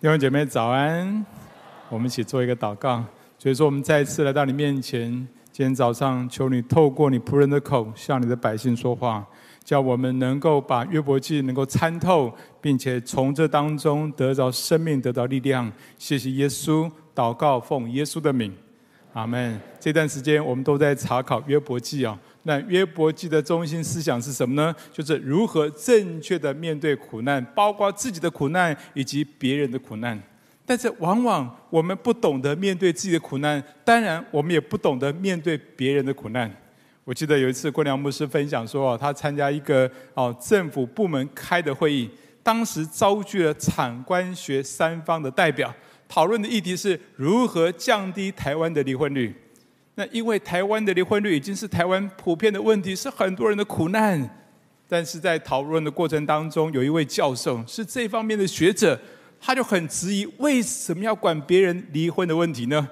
弟兄姐妹早安，我们一起做一个祷告。所以说，我们再次来到你面前，今天早上求你透过你仆人的口向你的百姓说话，叫我们能够把约伯记能够参透，并且从这当中得到生命，得到力量。谢谢耶稣，祷告奉耶稣的名，阿门。这段时间我们都在查考约伯记啊。那约伯记的中心思想是什么呢？就是如何正确的面对苦难，包括自己的苦难以及别人的苦难。但是往往我们不懂得面对自己的苦难，当然我们也不懂得面对别人的苦难。我记得有一次郭良牧师分享说，他参加一个哦政府部门开的会议，当时召集了产官学三方的代表，讨论的议题是如何降低台湾的离婚率。那因为台湾的离婚率已经是台湾普遍的问题，是很多人的苦难。但是在讨论的过程当中，有一位教授是这方面的学者，他就很质疑为什么要管别人离婚的问题呢？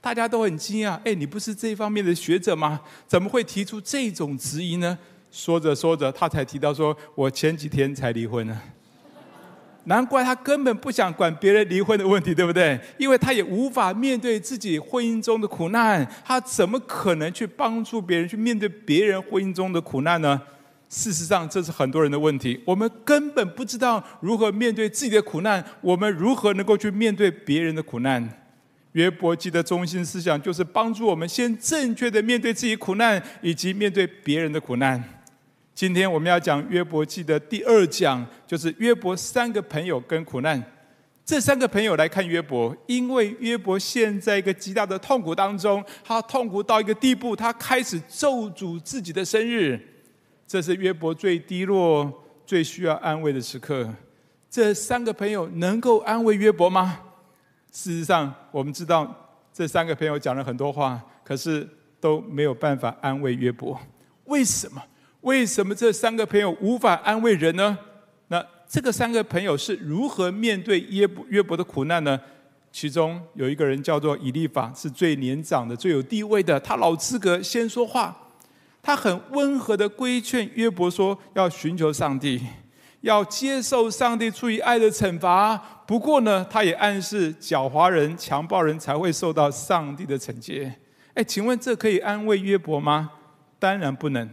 大家都很惊讶，哎，你不是这方面的学者吗？怎么会提出这种质疑呢？说着说着，他才提到说：“我前几天才离婚呢。”难怪他根本不想管别人离婚的问题，对不对？因为他也无法面对自己婚姻中的苦难，他怎么可能去帮助别人去面对别人婚姻中的苦难呢？事实上，这是很多人的问题。我们根本不知道如何面对自己的苦难，我们如何能够去面对别人的苦难？约伯记的中心思想就是帮助我们先正确的面对自己苦难，以及面对别人的苦难。今天我们要讲约伯记的第二讲，就是约伯三个朋友跟苦难。这三个朋友来看约伯，因为约伯陷在一个极大的痛苦当中，他痛苦到一个地步，他开始咒诅自己的生日。这是约伯最低落、最需要安慰的时刻。这三个朋友能够安慰约伯吗？事实上，我们知道这三个朋友讲了很多话，可是都没有办法安慰约伯。为什么？为什么这三个朋友无法安慰人呢？那这个三个朋友是如何面对约伯约伯的苦难呢？其中有一个人叫做以利法，是最年长的、最有地位的，他老资格先说话。他很温和的规劝约伯说：要寻求上帝，要接受上帝出于爱的惩罚。不过呢，他也暗示狡猾人、强暴人才会受到上帝的惩戒。哎，请问这可以安慰约伯吗？当然不能。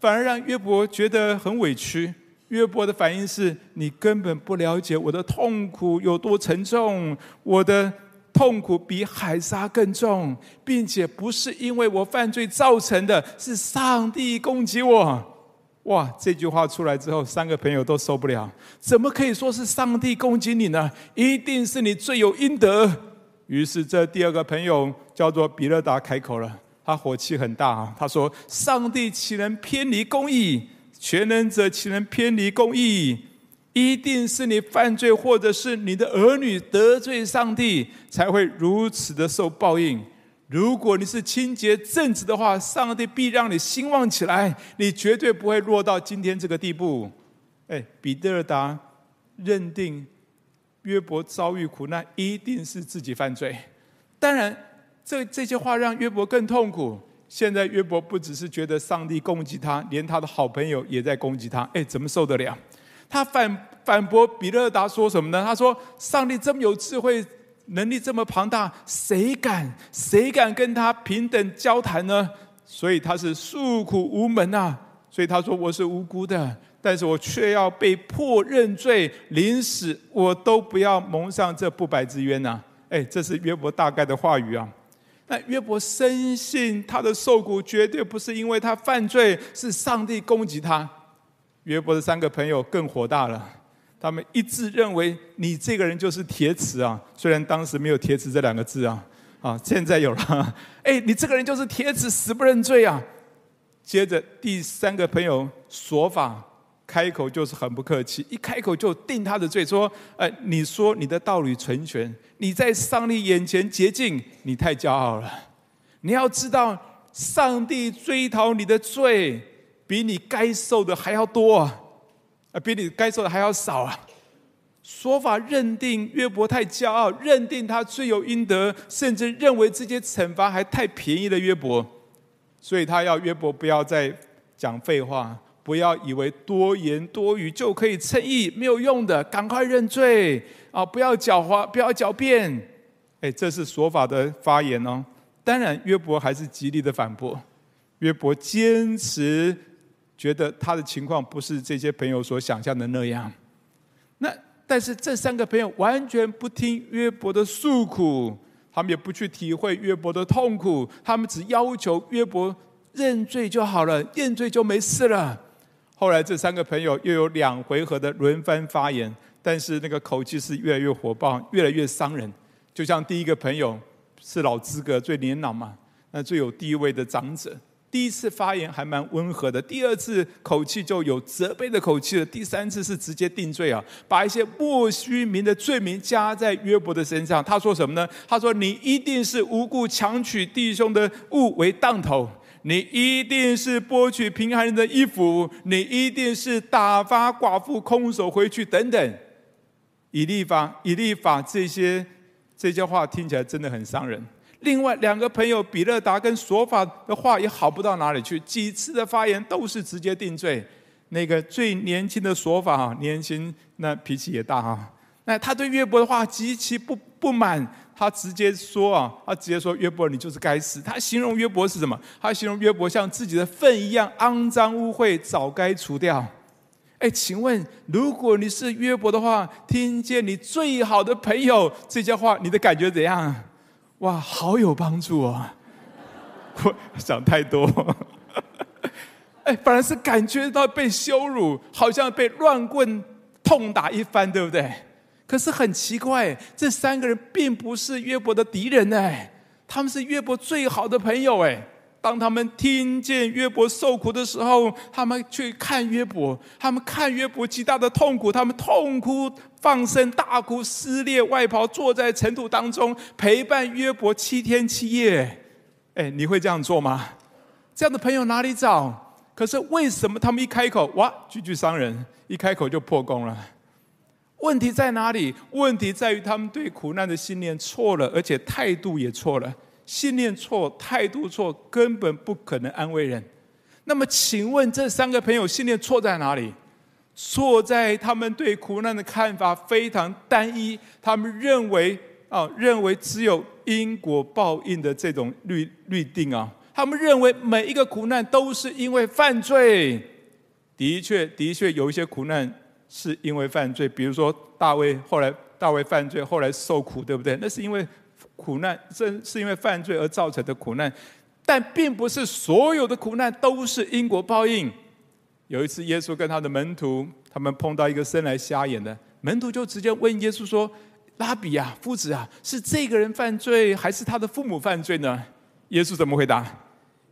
反而让约伯觉得很委屈。约伯的反应是：你根本不了解我的痛苦有多沉重，我的痛苦比海沙更重，并且不是因为我犯罪造成的，是上帝攻击我。哇！这句话出来之后，三个朋友都受不了。怎么可以说是上帝攻击你呢？一定是你罪有应得。于是这第二个朋友叫做比勒达开口了。他火气很大！他说：“上帝岂能偏离公义？全能者岂能偏离公义？一定是你犯罪，或者是你的儿女得罪上帝，才会如此的受报应。如果你是清洁正直的话，上帝必让你兴旺起来，你绝对不会落到今天这个地步。”哎，比勒达认定约伯遭遇苦难，一定是自己犯罪。当然。这这些话让约伯更痛苦。现在约伯不只是觉得上帝攻击他，连他的好朋友也在攻击他。哎，怎么受得了？他反反驳比勒达说什么呢？他说：“上帝这么有智慧，能力这么庞大，谁敢谁敢跟他平等交谈呢？”所以他是诉苦无门啊。所以他说：“我是无辜的，但是我却要被迫认罪，临死我都不要蒙上这不白之冤呐。”哎，这是约伯大概的话语啊。那约伯深信他的受苦绝对不是因为他犯罪，是上帝攻击他。约伯的三个朋友更火大了，他们一致认为你这个人就是铁齿啊！虽然当时没有“铁齿”这两个字啊，啊，现在有了。哎，你这个人就是铁齿，死不认罪啊！接着第三个朋友说法。开口就是很不客气，一开口就定他的罪，说：“哎，你说你的道理存全，你在上帝眼前洁净，你太骄傲了。你要知道，上帝追讨你的罪，比你该受的还要多啊，比你该受的还要少啊。”说法认定约伯太骄傲，认定他罪有应得，甚至认为这些惩罚还太便宜了约伯，所以他要约伯不要再讲废话。不要以为多言多语就可以称义，没有用的，赶快认罪啊！不要狡猾，不要狡辩。哎，这是说法的发言哦。当然，约伯还是极力的反驳。约伯坚持觉得他的情况不是这些朋友所想象的那样。那但是这三个朋友完全不听约伯的诉苦，他们也不去体会约伯的痛苦，他们只要求约伯认罪就好了，认罪就没事了。后来这三个朋友又有两回合的轮番发言，但是那个口气是越来越火爆，越来越伤人。就像第一个朋友是老资格、最年老嘛，那最有地位的长者，第一次发言还蛮温和的，第二次口气就有责备的口气了，第三次是直接定罪啊，把一些莫须名的罪名加在约伯的身上。他说什么呢？他说：“你一定是无故强取弟兄的物为当头。”你一定是剥去贫寒人的衣服，你一定是打发寡妇空手回去，等等。以利法、以利法这些这些话听起来真的很伤人。另外两个朋友比勒达跟索法的话也好不到哪里去，几次的发言都是直接定罪。那个最年轻的索法哈，年轻那脾气也大哈，那他对约伯的话极其不不满。他直接说啊，他直接说约伯，你就是该死。他形容约伯是什么？他形容约伯像自己的粪一样肮脏污秽，早该除掉。哎，请问，如果你是约伯的话，听见你最好的朋友这些话，你的感觉怎样？哇，好有帮助哦！我想太多。哎，反而是感觉到被羞辱，好像被乱棍痛打一番，对不对？可是很奇怪，这三个人并不是约伯的敌人哎，他们是约伯最好的朋友哎。当他们听见约伯受苦的时候，他们去看约伯，他们看约伯极大的痛苦，他们痛哭放声大哭，撕裂外袍，坐在尘土当中陪伴约伯七天七夜。哎，你会这样做吗？这样的朋友哪里找？可是为什么他们一开口，哇，句句伤人，一开口就破功了？问题在哪里？问题在于他们对苦难的信念错了，而且态度也错了。信念错，态度错，根本不可能安慰人。那么，请问这三个朋友信念错在哪里？错在他们对苦难的看法非常单一。他们认为啊，认为只有因果报应的这种律律定啊。他们认为每一个苦难都是因为犯罪。的确，的确有一些苦难。是因为犯罪，比如说大卫后来大卫犯罪，后来受苦，对不对？那是因为苦难，这是因为犯罪而造成的苦难，但并不是所有的苦难都是因果报应。有一次，耶稣跟他的门徒，他们碰到一个生来瞎眼的门徒，就直接问耶稣说：“拉比啊，夫子啊，是这个人犯罪，还是他的父母犯罪呢？”耶稣怎么回答？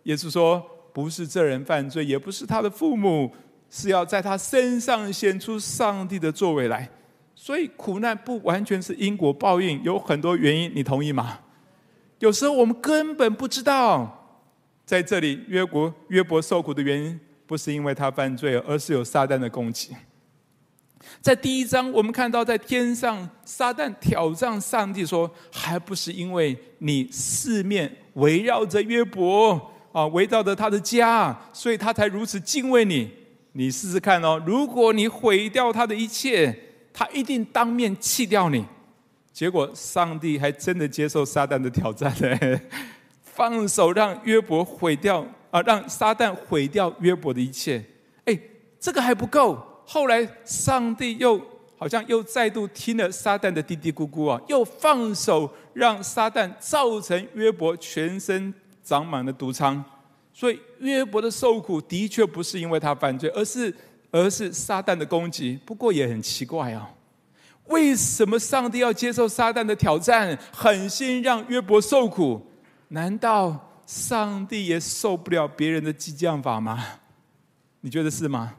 耶稣说：“不是这人犯罪，也不是他的父母。”是要在他身上显出上帝的作为来，所以苦难不完全是因果报应，有很多原因，你同意吗？有时候我们根本不知道，在这里约伯约伯受苦的原因，不是因为他犯罪，而是有撒旦的攻击。在第一章，我们看到在天上，撒旦挑战上帝说：“还不是因为你四面围绕着约伯啊，围绕着他的家，所以他才如此敬畏你。”你试试看哦，如果你毁掉他的一切，他一定当面弃掉你。结果上帝还真的接受撒旦的挑战呢，放手让约伯毁掉啊，让撒旦毁掉约伯的一切。哎，这个还不够，后来上帝又好像又再度听了撒旦的嘀嘀咕咕啊，又放手让撒旦造成约伯全身长满了毒疮。所以约伯的受苦的确不是因为他犯罪，而是而是撒旦的攻击。不过也很奇怪哦，为什么上帝要接受撒旦的挑战，狠心让约伯受苦？难道上帝也受不了别人的激将法吗？你觉得是吗？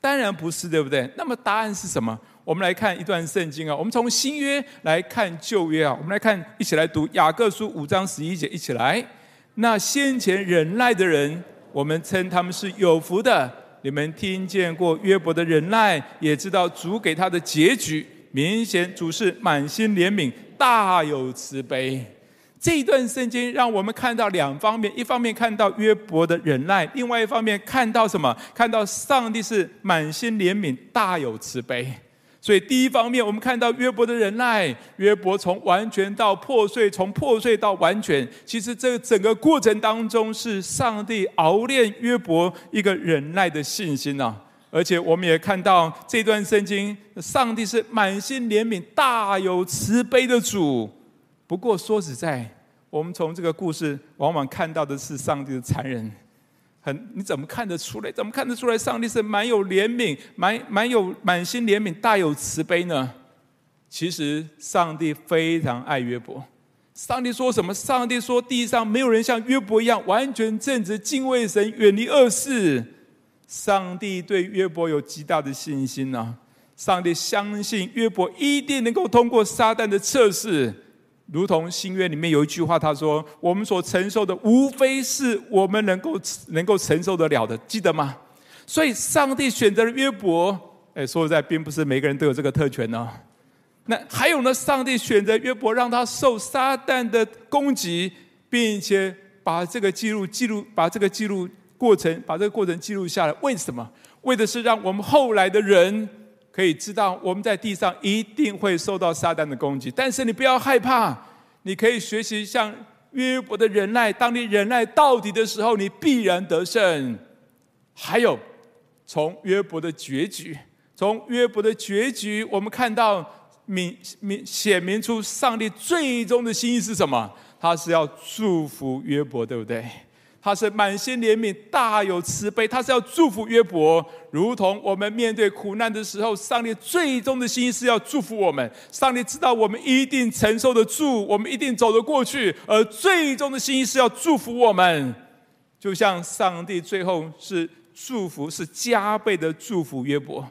当然不是，对不对？那么答案是什么？我们来看一段圣经啊，我们从新约来看旧约啊，我们来看，一起来读雅各书五章十一节，一起来。那先前忍耐的人，我们称他们是有福的。你们听见过约伯的忍耐，也知道主给他的结局。明显主是满心怜悯，大有慈悲。这一段圣经让我们看到两方面：一方面看到约伯的忍耐，另外一方面看到什么？看到上帝是满心怜悯、大有慈悲。所以，第一方面，我们看到约伯的忍耐，约伯从完全到破碎，从破碎到完全。其实，这整个过程当中，是上帝熬炼约伯一个忍耐的信心呐。而且，我们也看到这段圣经，上帝是满心怜悯、大有慈悲的主。不过说实在，我们从这个故事往往看到的是上帝的残忍。很，你怎么看得出来？怎么看得出来？上帝是满有怜悯、满满有满心怜悯、大有慈悲呢？其实，上帝非常爱约伯。上帝说什么？上帝说：“地上没有人像约伯一样完全正直、敬畏神、远离恶事。”上帝对约伯有极大的信心呐、啊。上帝相信约伯一定能够通过撒旦的测试。如同新约里面有一句话，他说：“我们所承受的，无非是我们能够能够承受得了的。”记得吗？所以，上帝选择了约伯。哎，说实在，并不是每个人都有这个特权呢。那还有呢？上帝选择约伯，让他受撒旦的攻击，并且把这个记录记录，把这个记录过程，把这个过程记录下来。为什么？为的是让我们后来的人。可以知道，我们在地上一定会受到撒旦的攻击，但是你不要害怕，你可以学习像约伯的忍耐。当你忍耐到底的时候，你必然得胜。还有，从约伯的结局，从约伯的结局，我们看到明明显明出上帝最终的心意是什么？他是要祝福约伯，对不对？他是满心怜悯、大有慈悲，他是要祝福约伯，如同我们面对苦难的时候，上帝最终的心意是要祝福我们。上帝知道我们一定承受得住，我们一定走得过去，而最终的心意是要祝福我们。就像上帝最后是祝福，是加倍的祝福约伯。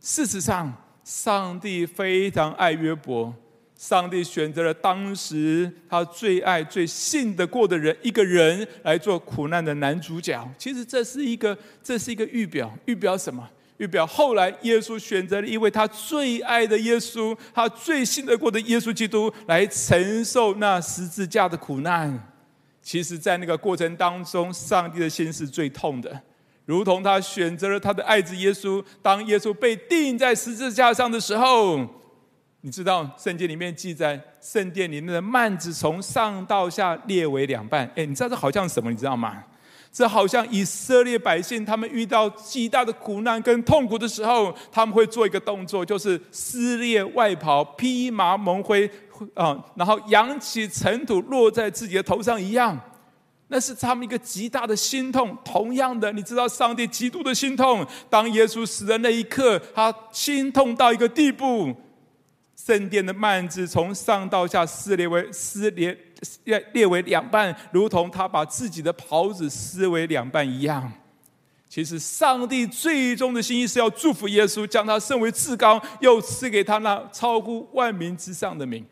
事实上，上帝非常爱约伯。上帝选择了当时他最爱、最信得过的人，一个人来做苦难的男主角。其实这是一个，这是一个预表，预表什么？预表后来耶稣选择了一位他最爱的耶稣，他最信得过的耶稣基督来承受那十字架的苦难。其实，在那个过程当中，上帝的心是最痛的，如同他选择了他的爱子耶稣，当耶稣被钉在十字架上的时候。你知道圣经里面记载，圣殿里面的幔子从上到下裂为两半。哎，你知道这好像什么？你知道吗？这好像以色列百姓他们遇到极大的苦难跟痛苦的时候，他们会做一个动作，就是撕裂外袍，披麻蒙灰啊，然后扬起尘土落在自己的头上一样。那是他们一个极大的心痛。同样的，你知道上帝极度的心痛，当耶稣死的那一刻，他心痛到一个地步。圣殿的幔子从上到下撕裂为撕裂裂裂为两半，如同他把自己的袍子撕为两半一样。其实，上帝最终的心意是要祝福耶稣，将他升为至高，又赐给他那超乎万民之上的名。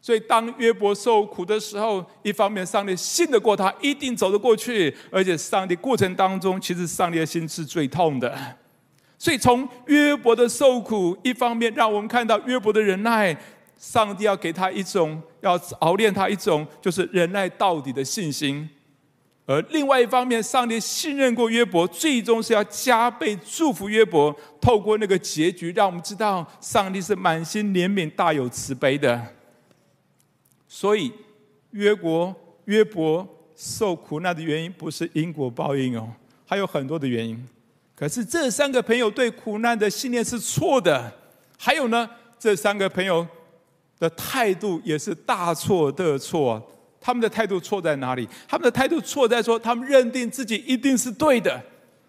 所以，当约伯受苦的时候，一方面上帝信得过他，一定走得过去；而且，上帝过程当中，其实上帝的心是最痛的。所以，从约伯的受苦，一方面让我们看到约伯的忍耐，上帝要给他一种，要熬炼他一种，就是忍耐到底的信心；而另外一方面，上帝信任过约伯，最终是要加倍祝福约伯。透过那个结局，让我们知道上帝是满心怜悯、大有慈悲的。所以，约伯约伯受苦难的原因，不是因果报应哦，还有很多的原因。可是这三个朋友对苦难的信念是错的，还有呢，这三个朋友的态度也是大错特错。他们的态度错在哪里？他们的态度错在说，他们认定自己一定是对的，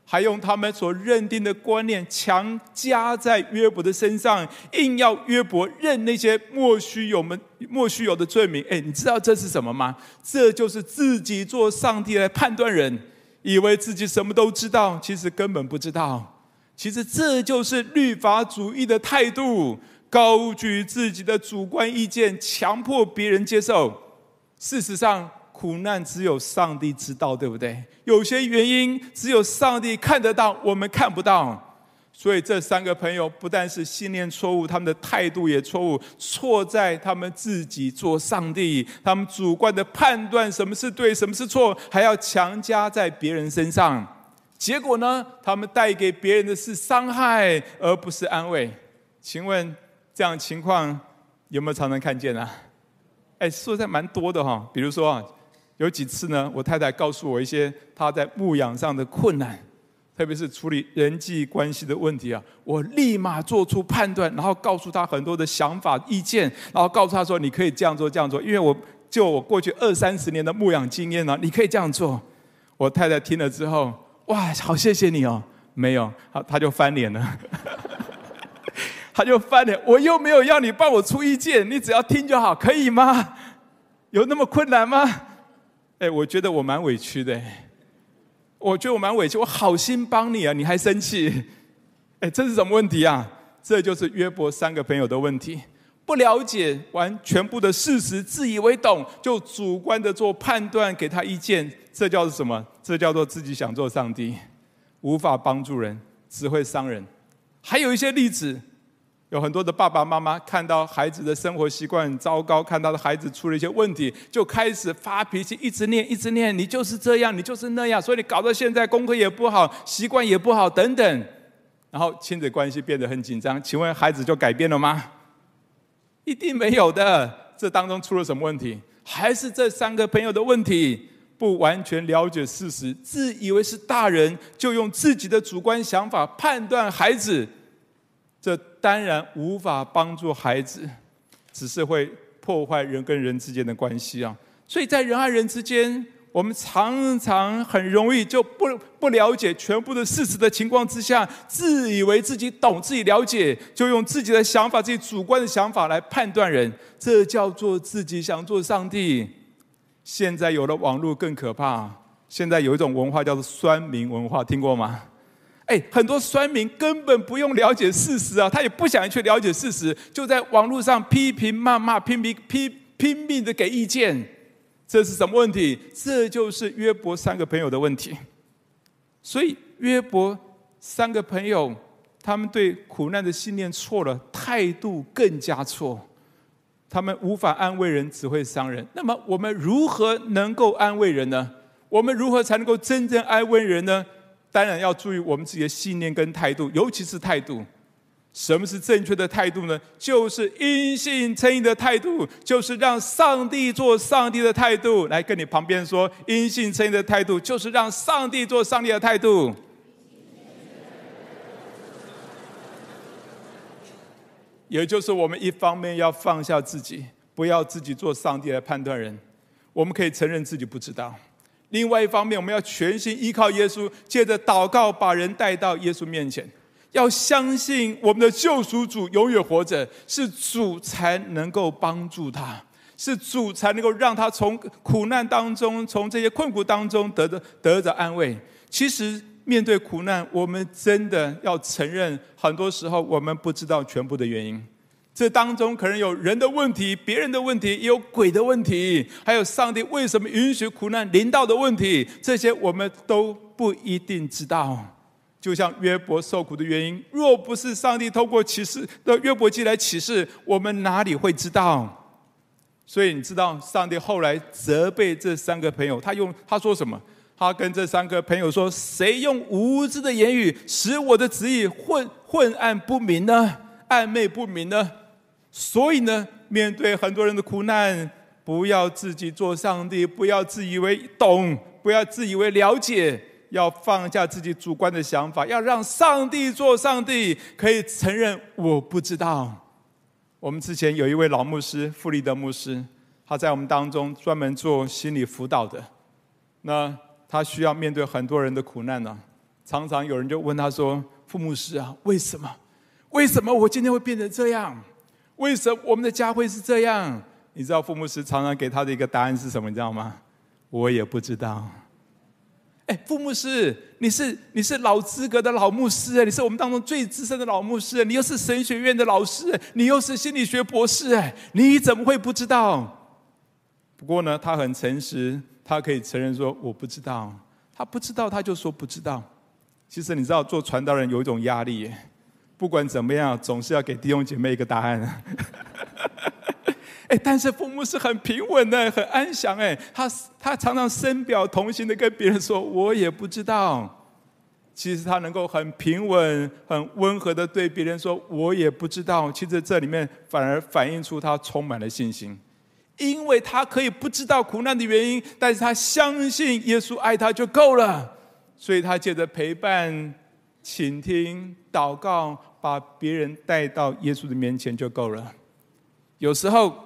还用他们所认定的观念强加在约伯的身上，硬要约伯认那些莫须有们莫须有的罪名。哎，你知道这是什么吗？这就是自己做上帝来判断人。以为自己什么都知道，其实根本不知道。其实这就是律法主义的态度，高举自己的主观意见，强迫别人接受。事实上，苦难只有上帝知道，对不对？有些原因只有上帝看得到，我们看不到。所以这三个朋友不但是信念错误，他们的态度也错误，错在他们自己做上帝，他们主观的判断什么是对，什么是错，还要强加在别人身上。结果呢，他们带给别人的是伤害，而不是安慰。请问这样情况有没有常常看见啊？哎，说的蛮多的哈。比如说啊，有几次呢，我太太告诉我一些她在牧养上的困难。特别是处理人际关系的问题啊，我立马做出判断，然后告诉他很多的想法、意见，然后告诉他说：“你可以这样做，这样做。”因为我就我过去二三十年的牧养经验呢，你可以这样做。我太太听了之后，哇，好谢谢你哦。没有，他他就翻脸了，他就翻脸。我又没有要你帮我出意见，你只要听就好，可以吗？有那么困难吗？哎，我觉得我蛮委屈的。我觉得我蛮委屈，我好心帮你啊，你还生气？哎，这是什么问题啊？这就是约伯三个朋友的问题，不了解完全部的事实，自以为懂，就主观的做判断，给他意见，这叫做什么？这叫做自己想做上帝，无法帮助人，只会伤人。还有一些例子。有很多的爸爸妈妈看到孩子的生活习惯很糟糕，看到的孩子出了一些问题，就开始发脾气，一直念，一直念，你就是这样，你就是那样，所以你搞到现在功课也不好，习惯也不好，等等，然后亲子关系变得很紧张。请问孩子就改变了吗？一定没有的。这当中出了什么问题？还是这三个朋友的问题？不完全了解事实，自以为是大人，就用自己的主观想法判断孩子。这当然无法帮助孩子，只是会破坏人跟人之间的关系啊！所以在人和人之间，我们常常很容易就不不了解全部的事实的情况之下，自以为自己懂、自己了解，就用自己的想法、自己主观的想法来判断人，这叫做自己想做上帝。现在有了网络更可怕，现在有一种文化叫做酸民文化，听过吗？哎，很多酸民根本不用了解事实啊，他也不想去了解事实，就在网络上批评、谩骂、拼命、拼拼命的给意见，这是什么问题？这就是约伯三个朋友的问题。所以约伯三个朋友，他们对苦难的信念错了，态度更加错，他们无法安慰人，只会伤人。那么我们如何能够安慰人呢？我们如何才能够真正安慰人呢？当然要注意我们自己的信念跟态度，尤其是态度。什么是正确的态度呢？就是因信称义的态度，就是让上帝做上帝的态度。来跟你旁边说，因信称义的态度，就是让上帝做上帝的态度。也就是我们一方面要放下自己，不要自己做上帝来判断人。我们可以承认自己不知道。另外一方面，我们要全心依靠耶稣，借着祷告把人带到耶稣面前。要相信我们的救赎主永远活着，是主才能够帮助他，是主才能够让他从苦难当中、从这些困苦当中得着得着安慰。其实面对苦难，我们真的要承认，很多时候我们不知道全部的原因。这当中可能有人的问题、别人的问题，也有鬼的问题，还有上帝为什么允许苦难临到的问题，这些我们都不一定知道。就像约伯受苦的原因，若不是上帝透过启示的约伯记来启示，我们哪里会知道？所以你知道，上帝后来责备这三个朋友，他用他说什么？他跟这三个朋友说：“谁用无知的言语使我的旨意混昏暗不明呢？暧昧不明呢？”所以呢，面对很多人的苦难，不要自己做上帝，不要自以为懂，不要自以为了解，要放下自己主观的想法，要让上帝做上帝，可以承认我不知道。我们之前有一位老牧师，弗里德牧师，他在我们当中专门做心理辅导的。那他需要面对很多人的苦难呢，常常有人就问他说：“傅牧师啊，为什么？为什么我今天会变成这样？”为什么我们的家会是这样？你知道傅牧师常常给他的一个答案是什么？你知道吗？我也不知道。哎，傅牧师，你是你是老资格的老牧师，你是我们当中最资深的老牧师，你又是神学院的老师，你又是心理学博士，哎，你怎么会不知道？不过呢，他很诚实，他可以承认说我不知道。他不知道，他就说不知道。其实你知道，做传道人有一种压力，不管怎么样，总是要给弟兄姐妹一个答案。哎，但是父母是很平稳的，很安详。哎，他他常常深表同情的跟别人说：“我也不知道。”其实他能够很平稳、很温和的对别人说：“我也不知道。”其实这里面反而反映出他充满了信心，因为他可以不知道苦难的原因，但是他相信耶稣爱他就够了，所以他借着陪伴、倾听、祷告，把别人带到耶稣的面前就够了。有时候。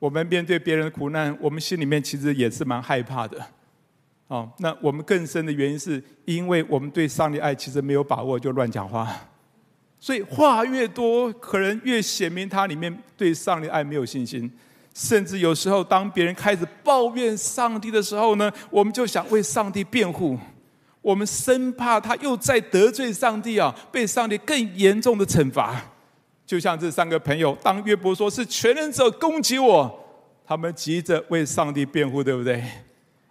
我们面对别人的苦难，我们心里面其实也是蛮害怕的。哦，那我们更深的原因是因为我们对上帝爱其实没有把握，就乱讲话。所以话越多，可能越显明他里面对上帝爱没有信心。甚至有时候，当别人开始抱怨上帝的时候呢，我们就想为上帝辩护。我们生怕他又再得罪上帝啊，被上帝更严重的惩罚。就像这三个朋友，当约伯说是全能者攻击我，他们急着为上帝辩护，对不对？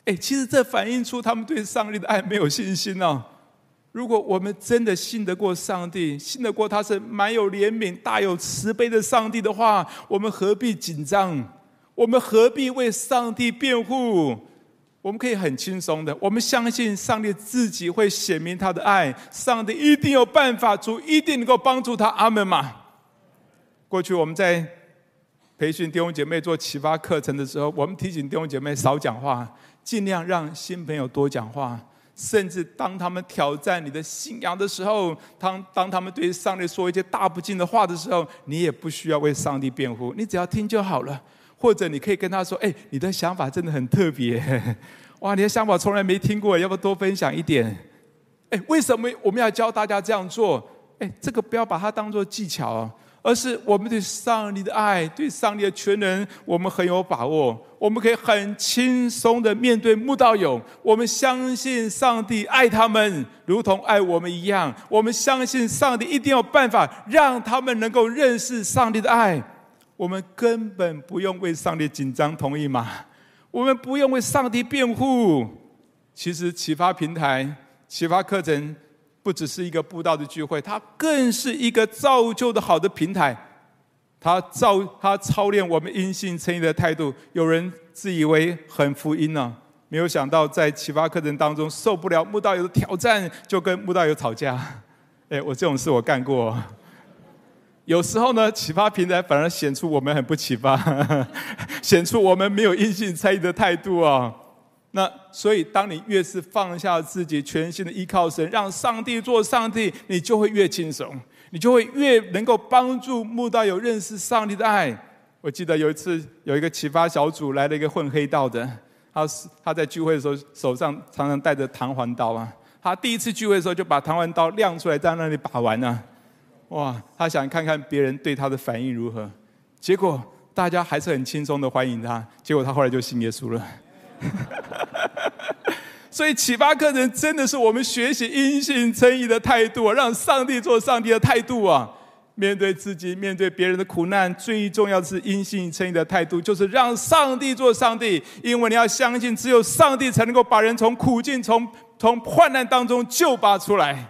哎，其实这反映出他们对上帝的爱没有信心哦。如果我们真的信得过上帝，信得过他是满有怜悯、大有慈悲的上帝的话，我们何必紧张？我们何必为上帝辩护？我们可以很轻松的，我们相信上帝自己会显明他的爱，上帝一定有办法，主一定能够帮助他。阿门嘛。过去我们在培训弟兄姐妹做启发课程的时候，我们提醒弟兄姐妹少讲话，尽量让新朋友多讲话。甚至当他们挑战你的信仰的时候，当当他们对上帝说一些大不敬的话的时候，你也不需要为上帝辩护，你只要听就好了。或者你可以跟他说：“哎，你的想法真的很特别，哇，你的想法从来没听过，要不要多分享一点？”哎，为什么我们要教大家这样做？哎，这个不要把它当做技巧哦。而是我们对上帝的爱，对上帝的全能，我们很有把握。我们可以很轻松的面对慕道友。我们相信上帝爱他们，如同爱我们一样。我们相信上帝一定有办法让他们能够认识上帝的爱。我们根本不用为上帝紧张，同意吗？我们不用为上帝辩护。其实启发平台、启发课程。不只是一个布道的聚会，它更是一个造就的好的平台。它造，它操练我们因信称义的态度。有人自以为很福音呢、啊，没有想到在启发课程当中受不了慕道友的挑战，就跟慕道友吵架。哎，我这种事我干过。有时候呢，启发平台反而显出我们很不启发，显出我们没有因信参与的态度啊。那所以，当你越是放下自己，全心的依靠神，让上帝做上帝，你就会越轻松，你就会越能够帮助慕道友认识上帝的爱。我记得有一次，有一个启发小组来了一个混黑道的，他他在聚会的时候手上常常带着弹簧刀啊。他第一次聚会的时候就把弹簧刀亮出来，在那里把玩呢。哇，他想看看别人对他的反应如何，结果大家还是很轻松的欢迎他。结果他后来就信耶稣了。所以启发课程真的是我们学习因信称义的态度啊，让上帝做上帝的态度啊。面对自己、面对别人的苦难，最重要的是因信称义的态度，就是让上帝做上帝。因为你要相信，只有上帝才能够把人从苦境、从从患难当中救拔出来。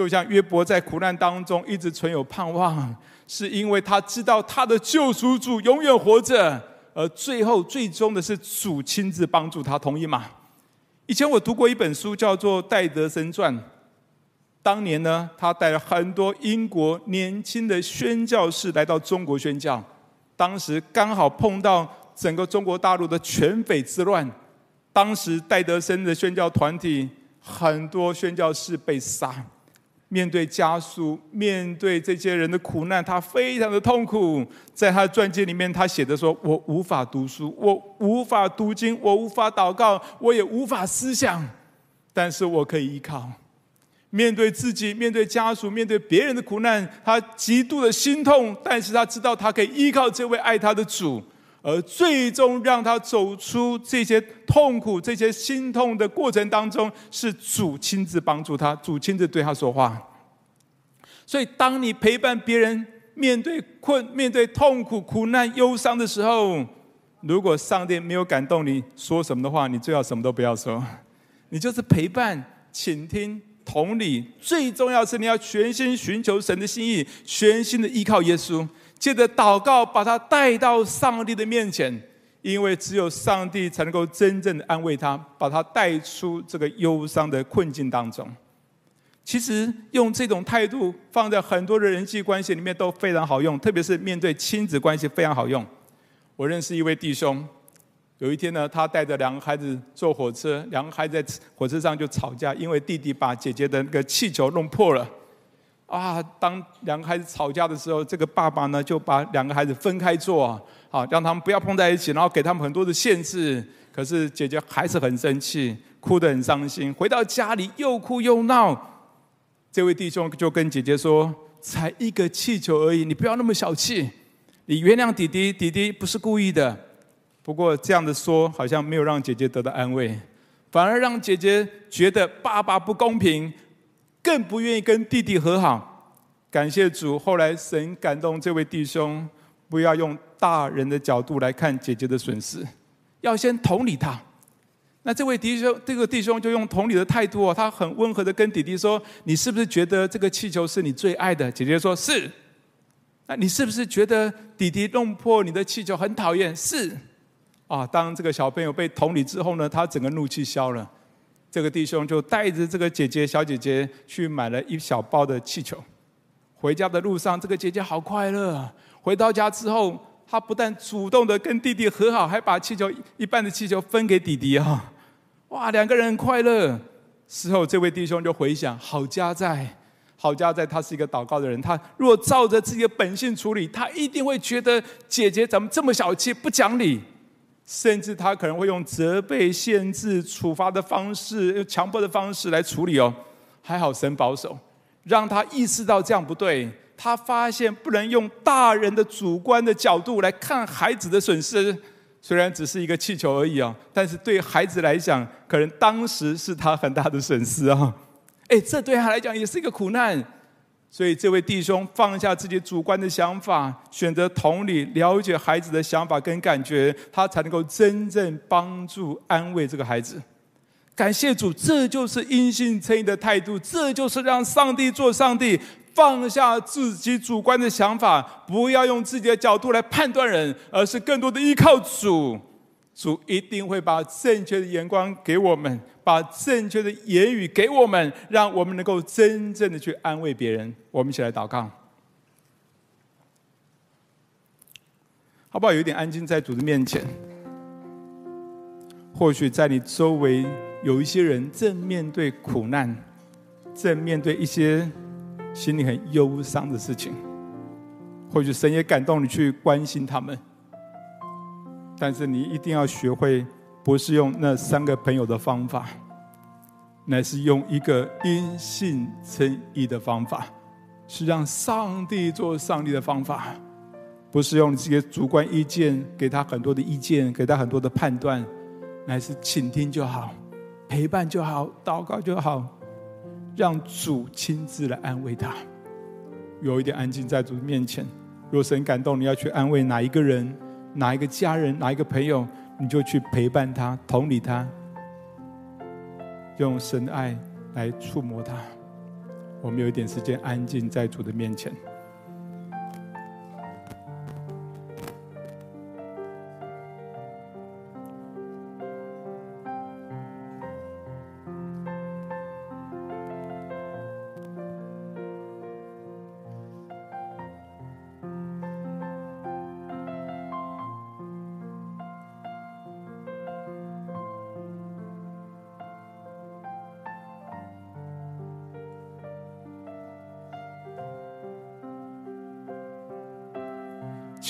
就像约伯在苦难当中一直存有盼望，是因为他知道他的救赎主永远活着。而最后、最终的是主亲自帮助他，同意吗？以前我读过一本书，叫做《戴德生传》。当年呢，他带了很多英国年轻的宣教士来到中国宣教。当时刚好碰到整个中国大陆的犬匪之乱。当时戴德生的宣教团体，很多宣教士被杀。面对家属，面对这些人的苦难，他非常的痛苦。在他的传记里面，他写的说：“我无法读书，我无法读经，我无法祷告，我也无法思想，但是我可以依靠。面对自己，面对家属，面对别人的苦难，他极度的心痛，但是他知道他可以依靠这位爱他的主。”而最终让他走出这些痛苦、这些心痛的过程当中，是主亲自帮助他，主亲自对他说话。所以，当你陪伴别人面对困、面对痛苦、苦难、忧伤的时候，如果上帝没有感动你说什么的话，你最好什么都不要说，你就是陪伴、倾听、同理，最重要是你要全心寻求神的心意，全心的依靠耶稣，借着祷告把他带到上帝的面前，因为只有上帝才能够真正的安慰他，把他带出这个忧伤的困境当中。其实用这种态度放在很多的人际关系里面都非常好用，特别是面对亲子关系非常好用。我认识一位弟兄。有一天呢，他带着两个孩子坐火车，两个孩子在火车上就吵架，因为弟弟把姐姐的那个气球弄破了。啊，当两个孩子吵架的时候，这个爸爸呢就把两个孩子分开坐，啊，让他们不要碰在一起，然后给他们很多的限制。可是姐姐还是很生气，哭得很伤心，回到家里又哭又闹。这位弟兄就跟姐姐说：“才一个气球而已，你不要那么小气，你原谅弟弟，弟弟不是故意的。”不过这样的说，好像没有让姐姐得到安慰，反而让姐姐觉得爸爸不公平，更不愿意跟弟弟和好。感谢主，后来神感动这位弟兄，不要用大人的角度来看姐姐的损失，要先同理他。那这位弟兄，这个弟兄就用同理的态度哦，他很温和的跟弟弟说：“你是不是觉得这个气球是你最爱的？”姐姐说：“是。”那你是不是觉得弟弟弄破你的气球很讨厌？是。啊！当这个小朋友被同理之后呢，他整个怒气消了。这个弟兄就带着这个姐姐小姐姐去买了一小包的气球。回家的路上，这个姐姐好快乐。回到家之后，她不但主动的跟弟弟和好，还把气球一半的气球分给弟弟啊！哇，两个人快乐。事后，这位弟兄就回想：好家在，好家在，他是一个祷告的人。他如果照着自己的本性处理，他一定会觉得姐姐怎么这么小气，不讲理。甚至他可能会用责备、限制、处罚的方式，强迫的方式来处理哦。还好神保守，让他意识到这样不对。他发现不能用大人的主观的角度来看孩子的损失，虽然只是一个气球而已啊，但是对孩子来讲，可能当时是他很大的损失啊。哎，这对他来讲也是一个苦难。所以，这位弟兄放下自己主观的想法，选择同理了解孩子的想法跟感觉，他才能够真正帮助安慰这个孩子。感谢主，这就是因信称义的态度，这就是让上帝做上帝，放下自己主观的想法，不要用自己的角度来判断人，而是更多的依靠主。主一定会把正确的眼光给我们，把正确的言语给我们，让我们能够真正的去安慰别人。我们一起来祷告，好不好？有一点安静在主的面前。或许在你周围有一些人正面对苦难，正面对一些心里很忧伤的事情。或许神也感动你去关心他们。但是你一定要学会，不是用那三个朋友的方法，乃是用一个因信称义的方法，是让上帝做上帝的方法，不是用这些主观意见给他很多的意见，给他很多的判断，乃是倾听就好，陪伴就好，祷告就好，让主亲自来安慰他。有一点安静在主面前，若神感动你要去安慰哪一个人，哪一个家人，哪一个朋友，你就去陪伴他，同理他，用神爱来触摸他。我们有一点时间安静在主的面前。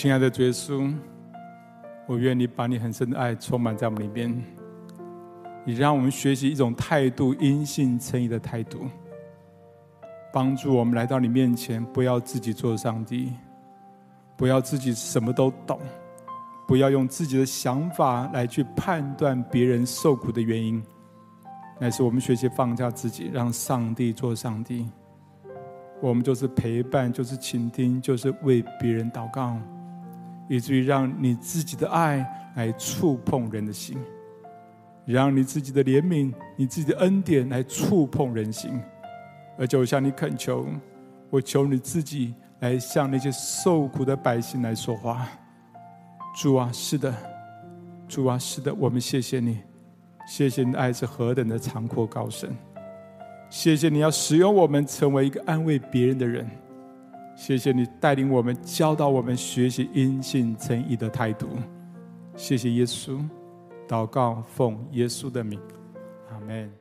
亲爱的耶稣，我愿你把你很深的爱充满在我们里面。你让我们学习一种态度，因信称义的态度，帮助我们来到你面前，不要自己做上帝，不要自己什么都懂，不要用自己的想法来去判断别人受苦的原因，乃是我们学习放下自己，让上帝做上帝。我们就是陪伴，就是倾听，就是为别人祷告。以至于让你自己的爱来触碰人的心，让你自己的怜悯、你自己的恩典来触碰人心，而且我向你恳求，我求你自己来向那些受苦的百姓来说话。主啊，是的，主啊，是的，我们谢谢你，谢谢你的爱是何等的长阔高深，谢谢你要使用我们成为一个安慰别人的人，谢谢你带领我们教导我们学习因信称义的态度，谢谢耶稣，祷告奉耶稣的名，阿门。